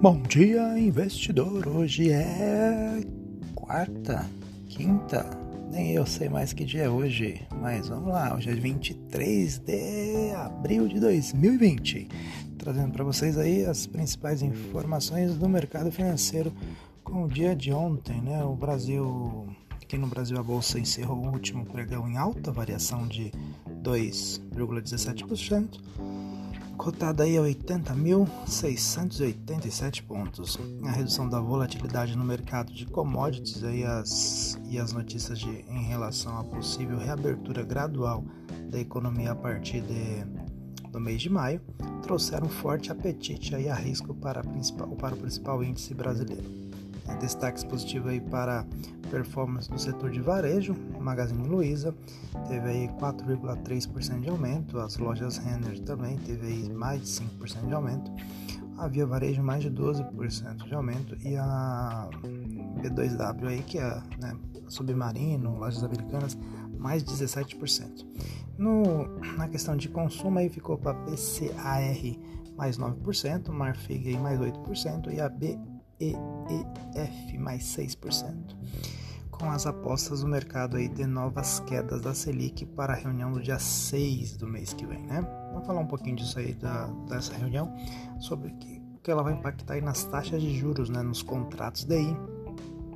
Bom dia, investidor. Hoje é quarta, quinta, nem eu sei mais que dia é hoje, mas vamos lá. Hoje é 23 de abril de 2020, trazendo para vocês aí as principais informações do mercado financeiro com o dia de ontem, né? O Brasil, aqui no Brasil a bolsa encerrou o último pregão em alta, variação de 2,17% cotada aí a 80.687 pontos. A redução da volatilidade no mercado de commodities aí as, e as notícias de, em relação à possível reabertura gradual da economia a partir de, do mês de maio trouxeram forte apetite aí a risco para, principal, para o principal índice brasileiro. Destaques positivos aí para performance do setor de varejo, Magazine Luiza teve aí 4,3% de aumento, as lojas Renner também teve aí mais de 5% de aumento, a Via Varejo mais de 12% de aumento e a B2W aí que é né, Submarino, lojas americanas mais 17%. No, na questão de consumo aí ficou para PCAR mais 9%, Marfig aí mais 8% e a B EEF mais 6%. Com as apostas do mercado aí de novas quedas da Selic para a reunião do dia 6 do mês que vem, né? Vamos falar um pouquinho disso aí da, dessa reunião, sobre o que, que ela vai impactar aí nas taxas de juros, né? Nos contratos daí.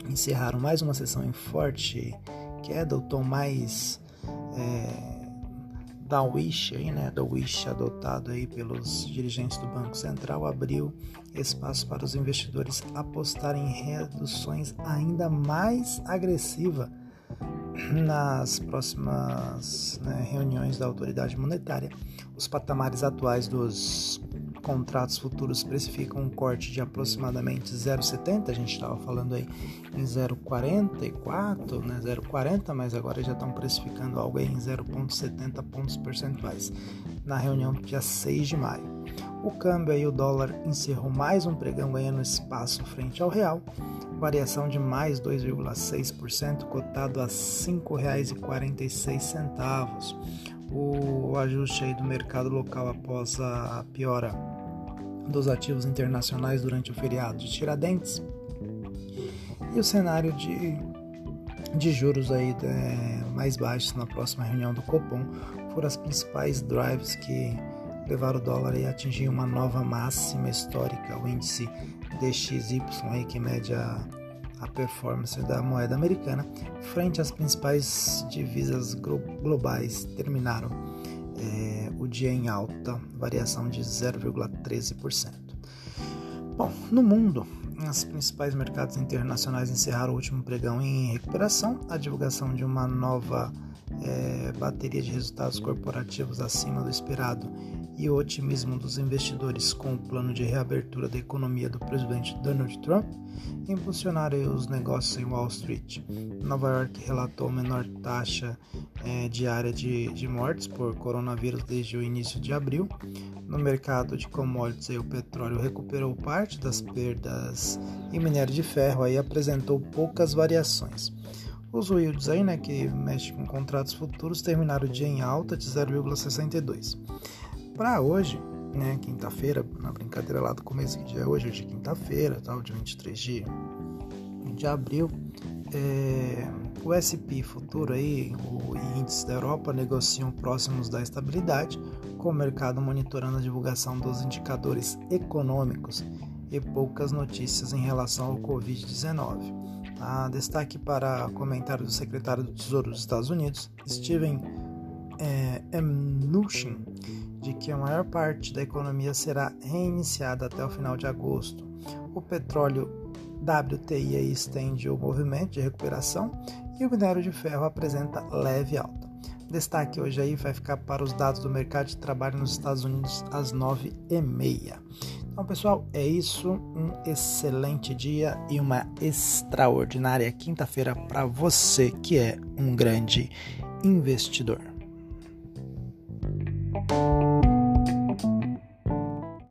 Encerraram mais uma sessão em forte queda, o tom mais é, da Wish, aí, né, da Wish adotado aí pelos dirigentes do Banco Central, abriu espaço para os investidores apostarem em reduções ainda mais agressivas nas próximas né, reuniões da autoridade monetária. Os patamares atuais dos contratos futuros precificam um corte de aproximadamente 0,70, a gente estava falando aí em 0,44, né, 0,40, mas agora já estão precificando algo aí em 0,70 pontos percentuais na reunião do dia 6 de maio. O câmbio aí, o dólar encerrou mais um pregão ganhando espaço frente ao real, variação de mais 2,6%, cotado a R$ 5,46 o ajuste aí do mercado local após a piora dos ativos internacionais durante o feriado de Tiradentes. E o cenário de, de juros aí é, mais baixos na próxima reunião do Copom foram as principais drives que levaram o dólar a atingir uma nova máxima histórica, o índice DXY aí que mede a a performance da moeda americana frente às principais divisas globais terminaram é, dia em alta, variação de 0,13%. Bom, no mundo, os principais mercados internacionais encerraram o último pregão em recuperação, a divulgação de uma nova é, bateria de resultados corporativos acima do esperado e o otimismo dos investidores com o plano de reabertura da economia do presidente Donald Trump impulsionaram os negócios em Wall Street. Nova York relatou a menor taxa é, diária de, de mortes por coronavírus desde o início de abril. No mercado de commodities, o petróleo recuperou parte das perdas e minério de ferro aí apresentou poucas variações. Os yields aí, né, que mexe com contratos futuros, terminaram o dia em alta de 0,62. Para hoje, né, quinta-feira, na brincadeira lá do começo que dia é hoje, hoje é quinta-feira, tal, dia 23 de, de abril, é, o SP futuro aí, o índice da Europa negociam próximos da estabilidade, com o mercado monitorando a divulgação dos indicadores econômicos e poucas notícias em relação ao Covid-19. Ah, destaque para comentário do secretário do Tesouro dos Estados Unidos, Steven é, Mnuchin, de que a maior parte da economia será reiniciada até o final de agosto. O petróleo WTI estende o movimento de recuperação e o minério de ferro apresenta leve alta. Destaque hoje aí vai ficar para os dados do mercado de trabalho nos Estados Unidos às 9h30. Então, pessoal, é isso. Um excelente dia e uma extraordinária quinta-feira para você que é um grande investidor.